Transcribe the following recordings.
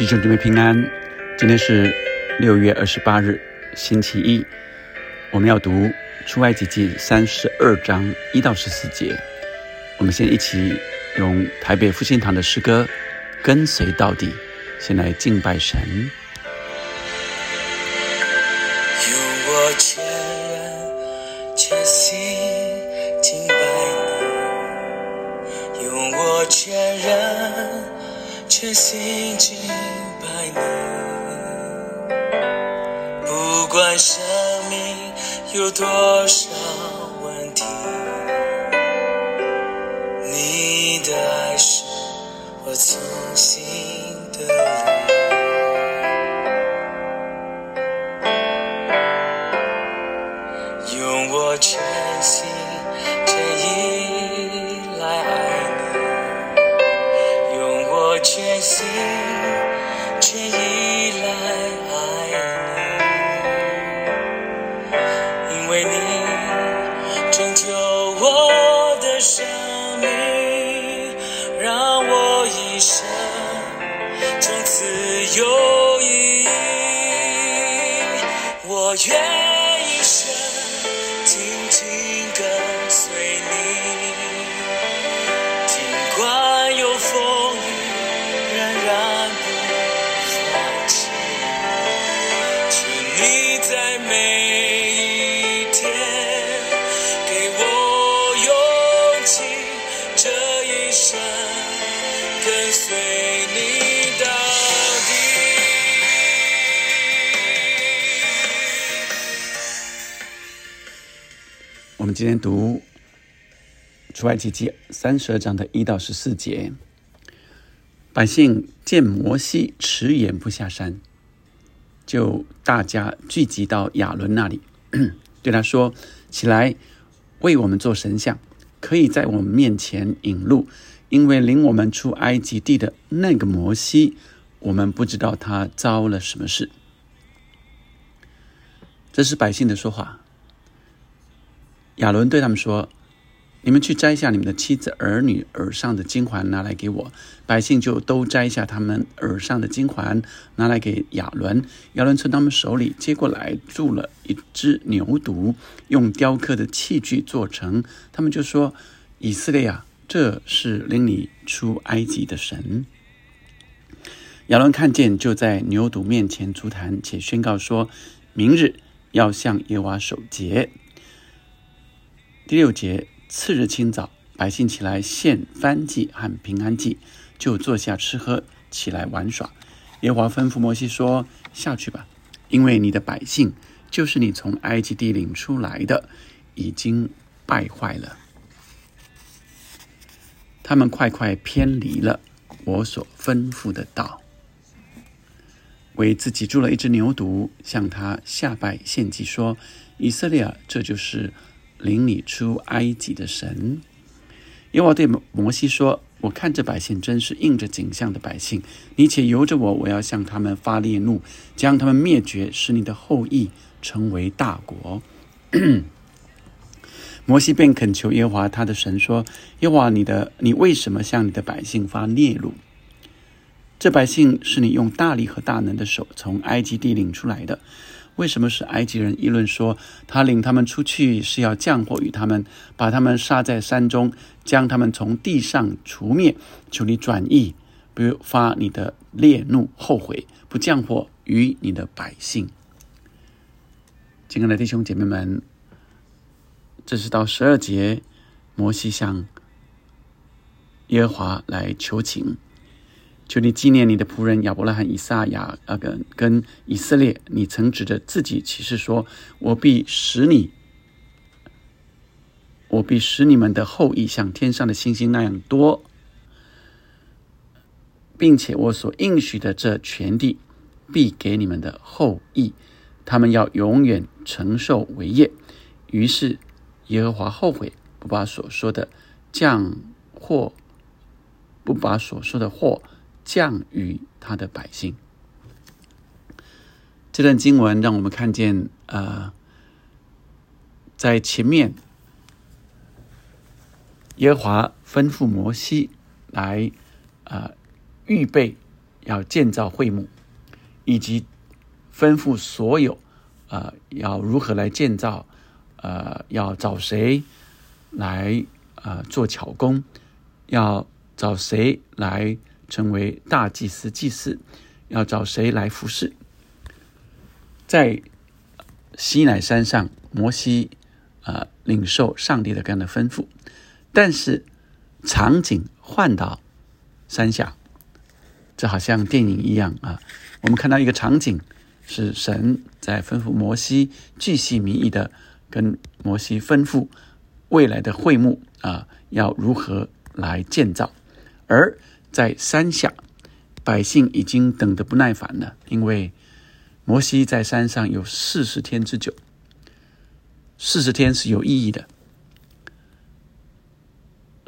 弟兄姊妹平安，今天是六月二十八日，星期一。我们要读出埃及记三十二章一到十四节。我们先一起用台北复兴堂的诗歌《跟随到底》，先来敬拜神。却心敬拜你。不管生命有多少全心全意来爱你，因为你拯救我的生命，让我一生从此有意义。我愿今天读出埃及记三十二章的一到十四节。百姓见摩西迟延不下山，就大家聚集到亚伦那里，对他说：“起来，为我们做神像，可以在我们面前引路，因为领我们出埃及地的那个摩西，我们不知道他遭了什么事。”这是百姓的说话。亚伦对他们说：“你们去摘下你们的妻子儿女耳上的金环，拿来给我。”百姓就都摘下他们耳上的金环，拿来给亚伦。亚伦从他们手里接过来，铸了一只牛犊，用雕刻的器具做成。他们就说：“以色列啊，这是领你出埃及的神。”亚伦看见，就在牛犊面前足坛，且宣告说：“明日要向耶和华守节。”第六节，次日清早，百姓起来献燔祭和平安祭，就坐下吃喝，起来玩耍。耶和华吩咐摩西说：“下去吧，因为你的百姓就是你从埃及地领出来的，已经败坏了，他们快快偏离了我所吩咐的道，为自己铸了一只牛犊，向他下拜献祭，说：以色列，这就是。”领你出埃及的神，耶和华对摩西说：“我看这百姓真是应着景象的百姓，你且由着我，我要向他们发烈怒，将他们灭绝，使你的后裔成为大国。”摩西便恳求耶和华他的神说：“耶和华，你的你为什么向你的百姓发烈怒？这百姓是你用大力和大能的手从埃及地领出来的。”为什么是埃及人议论说他领他们出去是要降祸于他们，把他们杀在山中，将他们从地上除灭？求你转意，不发你的烈怒，后悔不降祸于你的百姓。亲爱的弟兄姐妹们，这是到十二节，摩西向耶和华来求情。求你纪念你的仆人亚伯拉罕、以撒、雅啊跟跟以色列，你曾指着自己起誓说：“我必使你，我必使你们的后裔像天上的星星那样多，并且我所应许的这全地必给你们的后裔，他们要永远承受为业。”于是耶和华后悔，不把所说的降祸，不把所说的祸。降于他的百姓。这段经文让我们看见，呃，在前面，耶和华吩咐摩西来，呃，预备要建造会幕，以及吩咐所有呃要如何来建造，呃，要找谁来呃做巧工，要找谁来成为大祭司祭祀，要找谁来服侍，在西乃山上，摩西啊领受上帝的这样的吩咐，但是场景换到山下。这好像电影一样啊！我们看到一个场景，是神在吩咐摩西，巨细靡遗的跟摩西吩咐未来的会幕啊，要如何来建造。而在山下，百姓已经等得不耐烦了，因为摩西在山上有四十天之久。四十天是有意义的。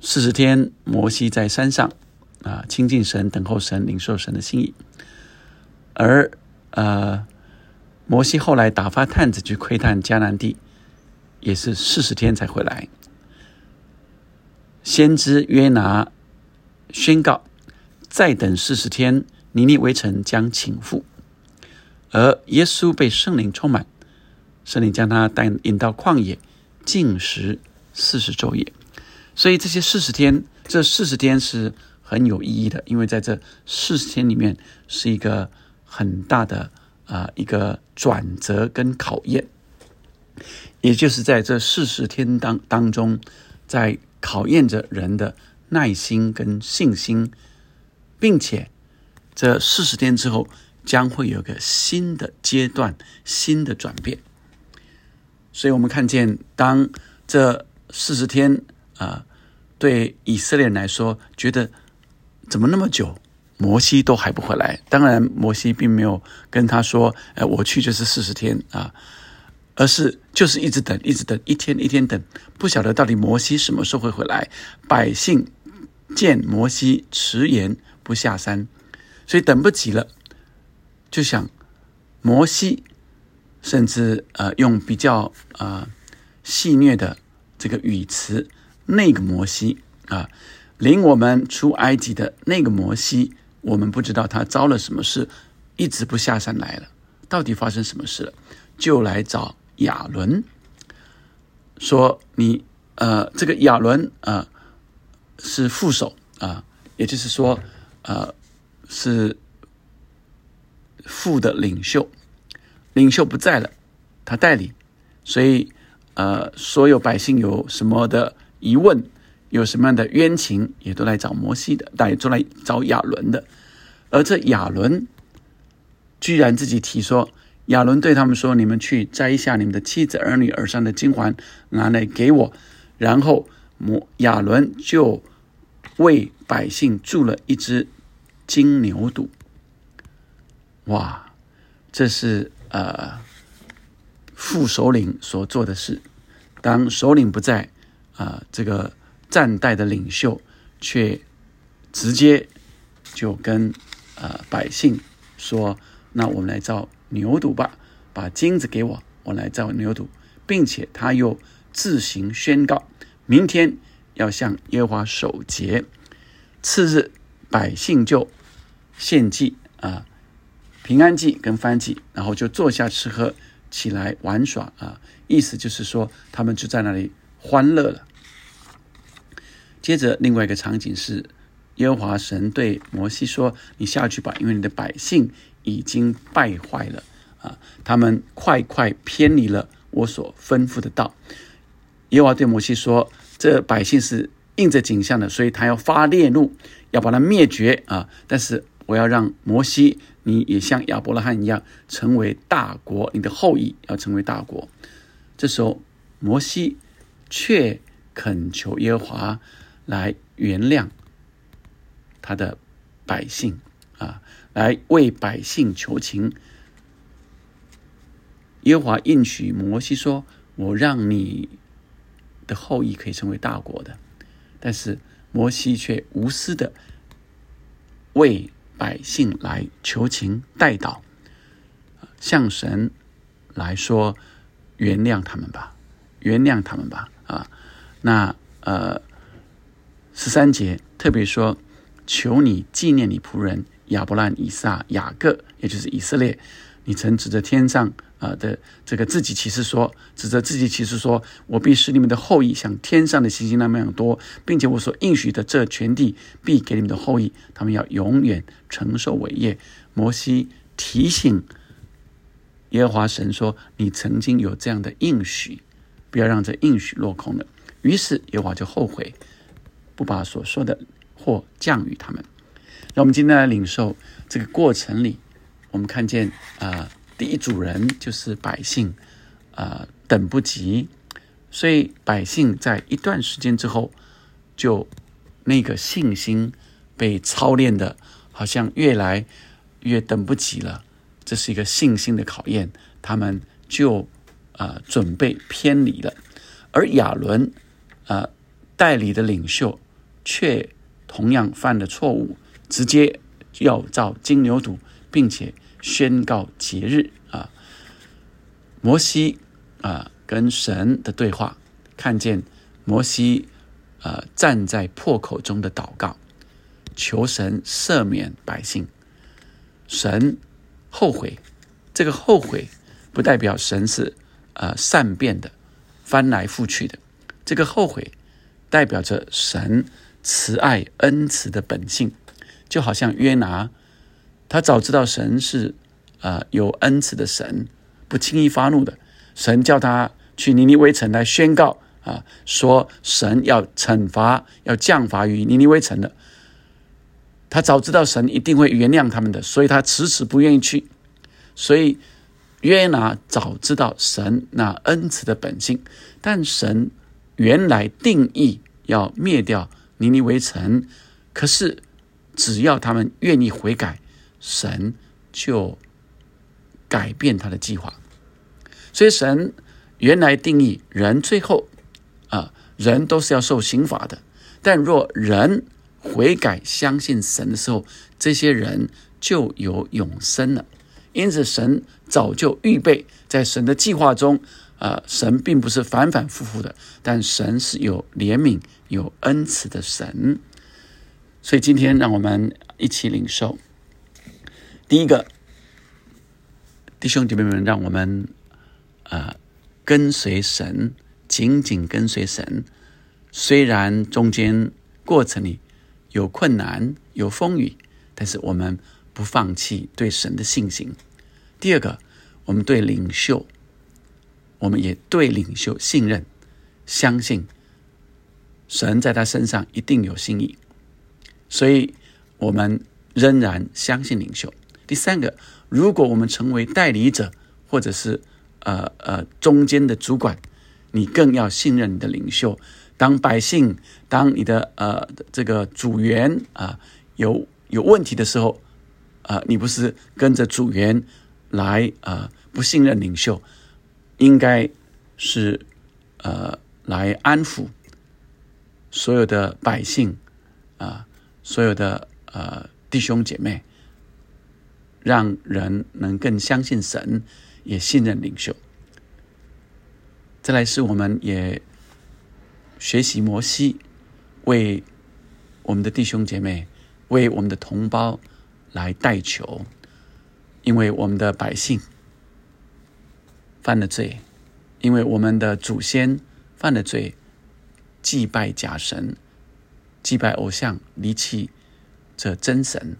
四十天，摩西在山上。啊，亲近神，等候神，领受神的心意。而呃，摩西后来打发探子去窥探迦南地，也是四十天才回来。先知约拿宣告：再等四十天，尼尼微城将倾覆。而耶稣被圣灵充满，圣灵将他带引到旷野，禁食四十昼夜。所以这些四十天，这四十天是。很有意义的，因为在这四十天里面是一个很大的啊一个转折跟考验，也就是在这四十天当当中，在考验着人的耐心跟信心，并且这四十天之后将会有个新的阶段、新的转变。所以我们看见，当这四十天啊，对以色列人来说，觉得。怎么那么久，摩西都还不回来？当然，摩西并没有跟他说：“哎，我去就是四十天啊。”而是就是一直等，一直等，一天一天等，不晓得到底摩西什么时候会回来。百姓见摩西迟延不下山，所以等不及了，就想摩西，甚至呃用比较呃戏谑的这个语词，那个摩西啊。领我们出埃及的那个摩西，我们不知道他遭了什么事，一直不下山来了。到底发生什么事了？就来找亚伦，说你呃，这个亚伦啊是副手啊，也就是说呃是副的领袖，领袖不在了，他代理，所以呃，所有百姓有什么的疑问？有什么样的冤情，也都来找摩西的，但也都来找亚伦的。而这亚伦居然自己提说，亚伦对他们说：“你们去摘下你们的妻子儿女耳上的金环，拿来给我。”然后摩亚伦就为百姓铸了一只金牛犊。哇，这是呃副首领所做的事。当首领不在啊，这个。战代的领袖却直接就跟呃百姓说：“那我们来造牛犊吧，把金子给我，我来造牛犊，并且他又自行宣告，明天要向耶和华守节。次日，百姓就献祭啊，平安祭跟翻祭，然后就坐下吃喝，起来玩耍啊，意思就是说，他们就在那里欢乐了。”接着，另外一个场景是，耶和华神对摩西说：“你下去吧，因为你的百姓已经败坏了啊，他们快快偏离了我所吩咐的道。”耶和华对摩西说：“这百姓是应着景象的，所以他要发烈怒，要把它灭绝啊！但是我要让摩西，你也像亚伯拉罕一样，成为大国，你的后裔要成为大国。”这时候，摩西却恳求耶和华。来原谅他的百姓啊，来为百姓求情。耶和华应许摩西说：“我让你后裔可以成为大国的。”但是摩西却无私的为百姓来求情代祷，向神来说：“原谅他们吧，原谅他们吧。”啊，那呃。十三节特别说：“求你纪念你仆人亚伯兰、以撒、雅各，也就是以色列，你曾指着天上啊的这个自己启示说，指着自己启示说，我必使你们的后裔像天上的星星那么样多，并且我所应许的这全地必给你们的后裔，他们要永远承受伟业。摩西提醒耶和华神说：“你曾经有这样的应许，不要让这应许落空了。”于是耶和华就后悔，不把所说的祸降于他们。让我们今天来领受这个过程里，我们看见啊，一组人就是百姓啊，等不及，所以百姓在一段时间之后，就那个信心被操练的，好像越来越等不及了。这是一个信心的考验，他们就啊准备偏离了，而亚伦啊代理的领袖却同样犯了错误。直接要造金牛犊，并且宣告节日啊！摩西啊，跟神的对话，看见摩西啊站在破口中的祷告，求神赦免百姓。神后悔，这个后悔不代表神是啊善变的，翻来覆去的。这个后悔代表着神慈爱恩慈的本性。就好像约拿，他早知道神是啊有恩慈的神，不轻易发怒的。神叫他去尼尼微城来宣告啊，说神要惩罚、要降罚于尼尼微城的。他早知道神一定会原谅他们的，所以他迟迟不愿意去。所以约拿早知道神那恩慈的本性，但神原来定义要灭掉尼尼微城，可是。只要他们愿意悔改，神就改变他的计划。所以神原来定义人最后啊，人都是要受刑罚的。但若人悔改、相信神的时候，这些人就有永生了。因此，神早就预备在神的计划中啊，神并不是反反复复的，但神是有怜悯、有恩慈的神。所以今天让我们一起领受。第一个，弟兄姐妹们，让我们啊跟随神，紧紧跟随神。虽然中间过程里有困难、有风雨，但是我们不放弃对神的信心。第二个，我们对领袖，我们也对领袖信任，相信神在他身上一定有心意。所以，我们仍然相信领袖。第三个，如果我们成为代理者，或者是呃呃中间的主管，你更要信任你的领袖。当百姓，当你的呃这个组员啊有有问题的时候，啊，你不是跟着组员来啊不信任领袖，应该是呃来安抚所有的百姓啊。所有的呃弟兄姐妹，让人能更相信神，也信任领袖。再来是我们也学习摩西，为我们的弟兄姐妹，为我们的同胞来代求，因为我们的百姓犯了罪，因为我们的祖先犯了罪，祭拜假神。祭拜偶像，离弃这真神，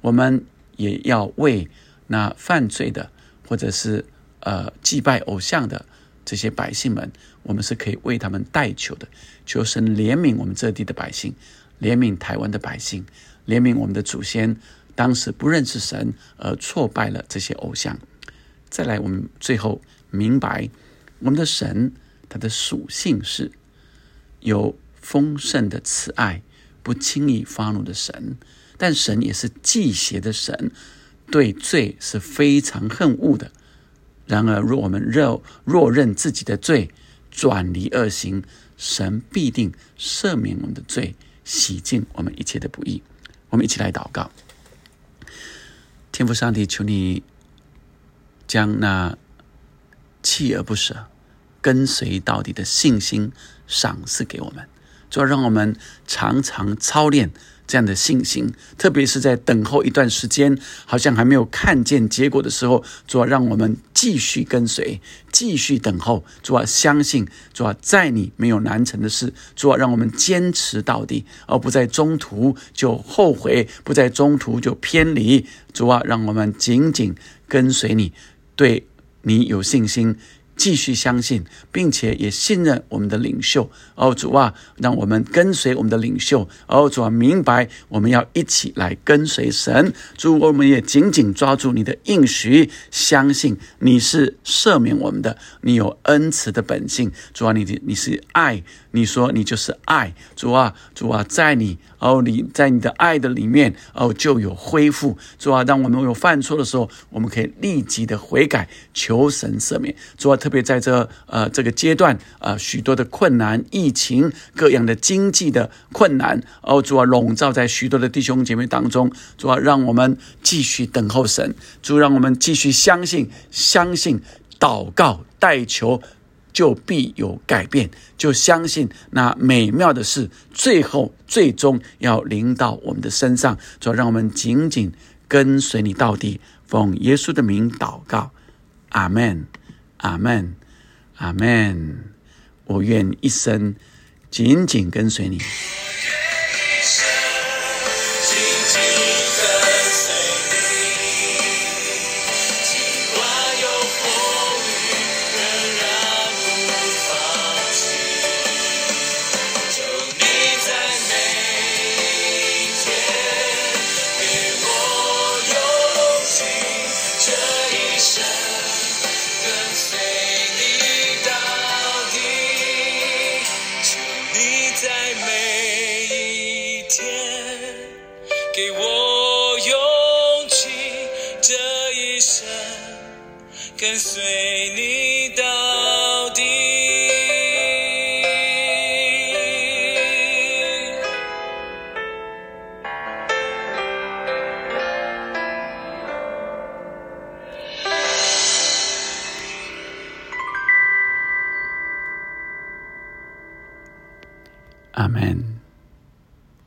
我们也要为那犯罪的，或者是呃祭拜偶像的这些百姓们，我们是可以为他们代求的。求神怜悯我们这地的百姓，怜悯台湾的百姓，怜悯我们的祖先，当时不认识神而挫败了这些偶像。再来，我们最后明白，我们的神他的属性是有丰盛的慈爱。不轻易发怒的神，但神也是忌邪的神，对罪是非常恨恶的。然而，若我们若若认自己的罪，转离恶行，神必定赦免我们的罪，洗净我们一切的不义。我们一起来祷告：天父上帝，求你将那锲而不舍、跟随到底的信心赏赐给我们。就让我们常常操练这样的信心，特别是在等候一段时间，好像还没有看见结果的时候，主啊，让我们继续跟随，继续等候。主啊，相信主啊，在你没有难成的事。主啊，让我们坚持到底，而不在中途就后悔，不在中途就偏离。主啊，让我们紧紧跟随你，对你有信心。继续相信，并且也信任我们的领袖哦，主啊，让我们跟随我们的领袖哦，主啊，明白我们要一起来跟随神。主，我们也紧紧抓住你的应许，相信你是赦免我们的，你有恩慈的本性。主啊，你你是爱，你说你就是爱。主啊，主啊，在你哦，你在你的爱的里面哦，就有恢复。主啊，当我们有犯错的时候，我们可以立即的悔改，求神赦免。主啊。特别在这呃这个阶段啊，许多的困难、疫情、各样的经济的困难，哦，主啊，笼罩在许多的弟兄姐妹当中。主啊，让我们继续等候神，主让我们继续相信，相信祷告代求，就必有改变，就相信那美妙的事，最后最终要临到我们的身上。就，让我们紧紧跟随你到底，奉耶稣的名祷告，阿门。阿门，阿门。我愿一生紧紧跟随你。在每一天给我勇气这一生跟随你。